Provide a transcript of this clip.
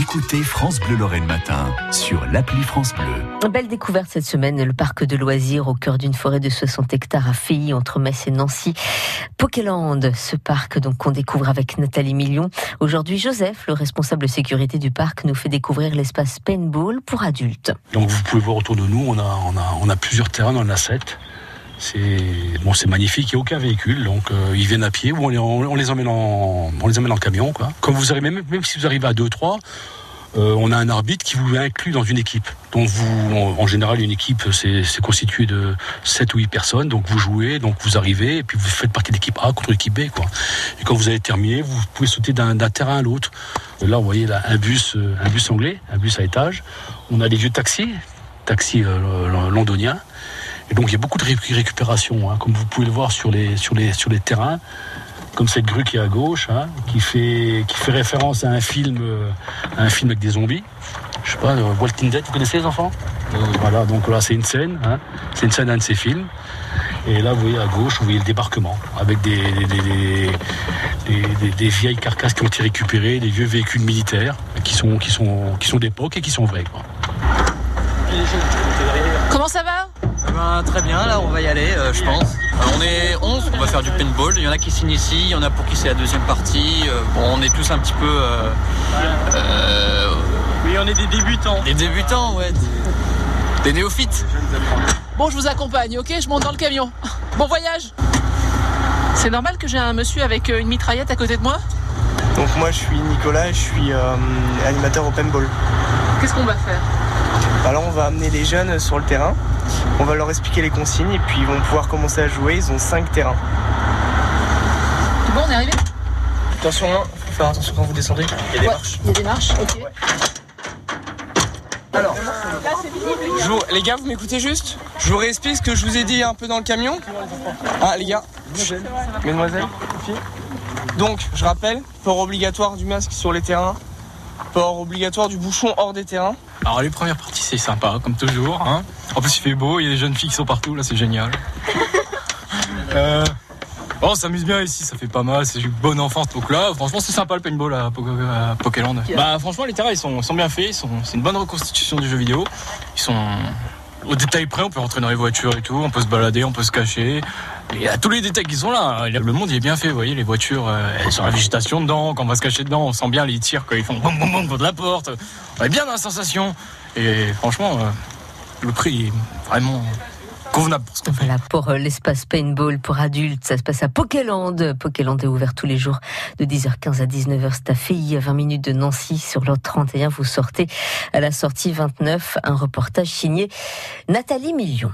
Écoutez France Bleu Lorraine Matin sur l'appli France Bleu. Belle découverte cette semaine, le parc de loisirs au cœur d'une forêt de 60 hectares à Filly, entre Metz et Nancy. Pokéland, ce parc donc qu'on découvre avec Nathalie Million. Aujourd'hui, Joseph, le responsable sécurité du parc, nous fait découvrir l'espace paintball pour adultes. Donc vous pouvez voir autour de nous, on a, on a, on a plusieurs terrains dans la 7. C'est bon, c'est magnifique. Il n'y a aucun véhicule, donc euh, ils viennent à pied ou on les, emmène en, on les emmène en camion. Quoi. Vous arrivez, même, même si vous arrivez à 2-3, euh, on a un arbitre qui vous inclut dans une équipe. Donc vous, en, général, une équipe c'est constitué de 7 ou 8 personnes. Donc vous jouez, donc vous arrivez et puis vous faites partie de l'équipe A contre l'équipe B. Quoi. Et quand vous avez terminé, vous pouvez sauter d'un terrain à l'autre. Là, vous voyez là, un bus, euh, un bus anglais, un bus à étage. On a des vieux taxis, taxis euh, londoniens. Et donc il y a beaucoup de récupération, hein, comme vous pouvez le voir sur les, sur les, sur les terrains, comme cette grue qui est à gauche, hein, qui, fait, qui fait référence à un film, euh, un film avec des zombies. Je sais pas, euh, Walking Dead, vous connaissez les enfants? Voilà, donc là c'est une scène, hein, c'est une scène d'un de ces films. Et là, vous voyez à gauche, vous voyez le débarquement, avec des, des, des, vieilles carcasses qui ont été récupérées, des vieux véhicules militaires qui sont, qui sont, qui sont d'époque et qui sont vrais. Comment ça va? Ben, très bien, là on va y aller, euh, je pense. On est 11, on va faire du paintball. Il y en a qui s'initient, il y en a pour qui c'est la deuxième partie. Euh, bon, on est tous un petit peu. euh, euh, Oui, on est des débutants. des débutants, ouais. Des, des néophytes. Bon, je vous accompagne, ok? Je monte dans le camion. Bon voyage C'est normal que j'ai un monsieur avec une mitraillette à côté de moi? Donc moi je suis Nicolas, je suis euh, animateur au paintball. Qu'est-ce qu'on va faire? Alors on va amener les jeunes sur le terrain, on va leur expliquer les consignes et puis ils vont pouvoir commencer à jouer. Ils ont 5 terrains. Tout bon, on est arrivé? Attention, hein, faut faire attention quand vous descendez. Il y a des Ouais, marches. Il y a des marches, ok. Alors, je vous- les gars, vous m'écoutez juste? Je vous réexplique ce que je vous ai dit un peu dans le camion. Ah, les gars. Mesdemoiselles. Donc, je rappelle, port obligatoire du masque sur les terrains, port obligatoire du bouchon hors des terrains. Alors les premières parties c'est sympa comme toujours. Hein. En plus il fait beau, il y a des jeunes filles qui sont partout, là c'est génial. euh... Oh, on s'amuse bien ici, ça fait pas mal, c'est une bonne enfance. Donc là, franchement, c'est sympa le paintball à, Po- à Pokéland. Bah, franchement, les terrains, ils sont, bien faits, c'est une bonne reconstitution du jeu vidéo. Ils sont au détail près, on peut rentrer dans les voitures et tout, on peut se balader, on peut se cacher. Il y a tous les détails qui sont là. hein. Le monde, il est bien fait, vous voyez, les voitures, euh, elles sont la végétation dedans, quand on va se cacher dedans, on sent bien les tirs quand ils font boum boum boum contre la porte. On est bien dans la sensation. Et franchement, euh, le prix est vraiment convenable pour ce qu'on fait. Voilà pour euh, l'espace paintball pour adultes. Ça se passe à Pokéland. Pokéland est ouvert tous les jours de 10h15 à 19h. C'est à Filly, à 20 minutes de Nancy, sur l'autre 31. Vous sortez à la sortie 29. Un reportage signé Nathalie Million.